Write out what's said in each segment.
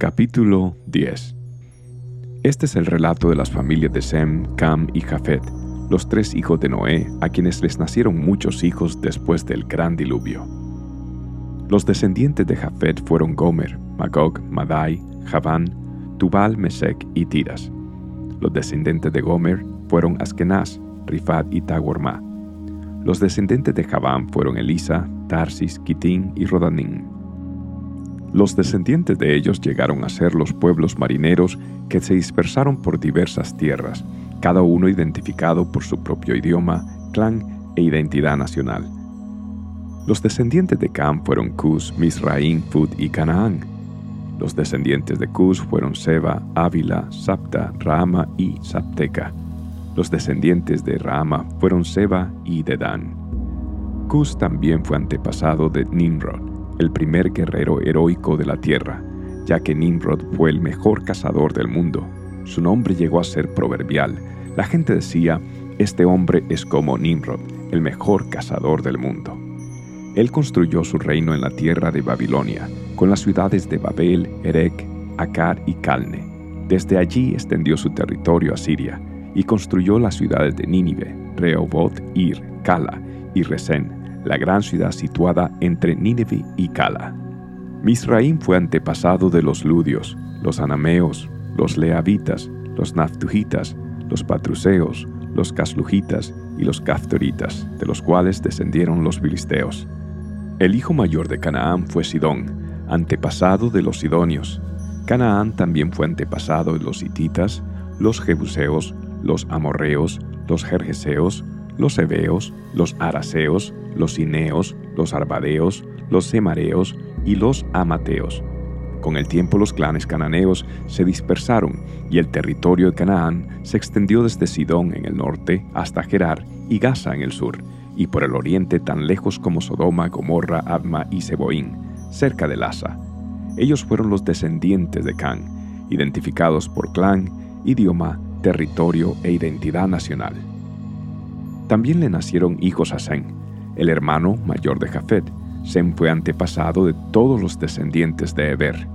Capítulo 10 Este es el relato de las familias de Sem, Cam y Jafet, los tres hijos de Noé, a quienes les nacieron muchos hijos después del gran diluvio. Los descendientes de Jafet fueron Gomer, Magog, Madai, Javán, Tubal, Mesec y Tiras. Los descendientes de Gomer fueron Askenaz, Rifat y Tagorma. Los descendientes de Javán fueron Elisa, Tarsis, Kitín y Rodanín. Los descendientes de ellos llegaron a ser los pueblos marineros que se dispersaron por diversas tierras, cada uno identificado por su propio idioma, clan e identidad nacional. Los descendientes de Cam fueron Cus, Misraín, Fud y Canaán. Los descendientes de Cus fueron Seba, Ávila, Sapta, Rama y Sapteca. Los descendientes de Rama fueron Seba y Dedán. Cus también fue antepasado de Nimrod el primer guerrero heroico de la tierra, ya que Nimrod fue el mejor cazador del mundo. Su nombre llegó a ser proverbial. La gente decía, este hombre es como Nimrod, el mejor cazador del mundo. Él construyó su reino en la tierra de Babilonia, con las ciudades de Babel, Erech, Akkad y Calne. Desde allí extendió su territorio a Siria y construyó las ciudades de Nínive, Rehoboth, Ir, Cala y Resén, la gran ciudad situada entre Nínive y Cala. Misraim fue antepasado de los ludios, los anameos, los leavitas, los naftujitas, los patruseos, los caslujitas y los caftoritas, de los cuales descendieron los filisteos. El hijo mayor de Canaán fue Sidón, antepasado de los sidonios. Canaán también fue antepasado de los hititas, los jebuseos, los amorreos, los jerjeseos, los heveos, los araseos, los cineos, los arbadeos, los semareos y los amateos. Con el tiempo los clanes cananeos se dispersaron y el territorio de Canaán se extendió desde Sidón en el norte hasta Gerar y Gaza en el sur, y por el oriente tan lejos como Sodoma, Gomorra, Adma y Seboín, cerca de Lasa. Ellos fueron los descendientes de Can, identificados por clan, idioma, territorio e identidad nacional. También le nacieron hijos a Sem, el hermano mayor de Jafet. Sem fue antepasado de todos los descendientes de Eber.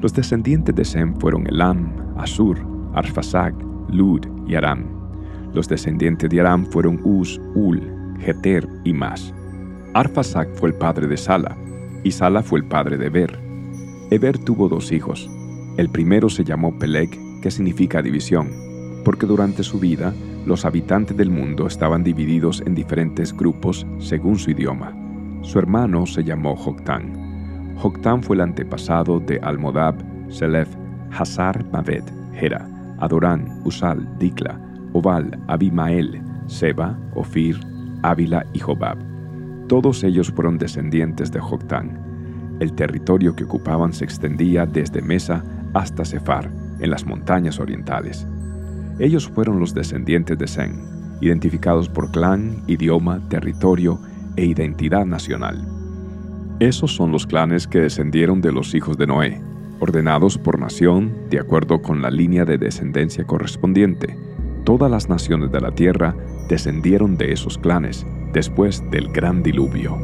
Los descendientes de Sem fueron Elam, Asur, Arphasag, Lud y Aram. Los descendientes de Aram fueron Uz, Ul, Geter y Mas. Arphasag fue el padre de Sala, y Sala fue el padre de Eber. Eber tuvo dos hijos. El primero se llamó Peleg, que significa división, porque durante su vida los habitantes del mundo estaban divididos en diferentes grupos según su idioma. Su hermano se llamó Joctán. Joctán fue el antepasado de Almodab, Selef, Hazar Mavet, Hera, Adorán, Usal, Dikla, Obal, Abimael, Seba, Ofir, Ávila y Jobab. Todos ellos fueron descendientes de Joctán. El territorio que ocupaban se extendía desde Mesa hasta Sefar, en las montañas orientales. Ellos fueron los descendientes de Sem, identificados por clan, idioma, territorio e identidad nacional. Esos son los clanes que descendieron de los hijos de Noé, ordenados por nación de acuerdo con la línea de descendencia correspondiente. Todas las naciones de la tierra descendieron de esos clanes después del gran diluvio.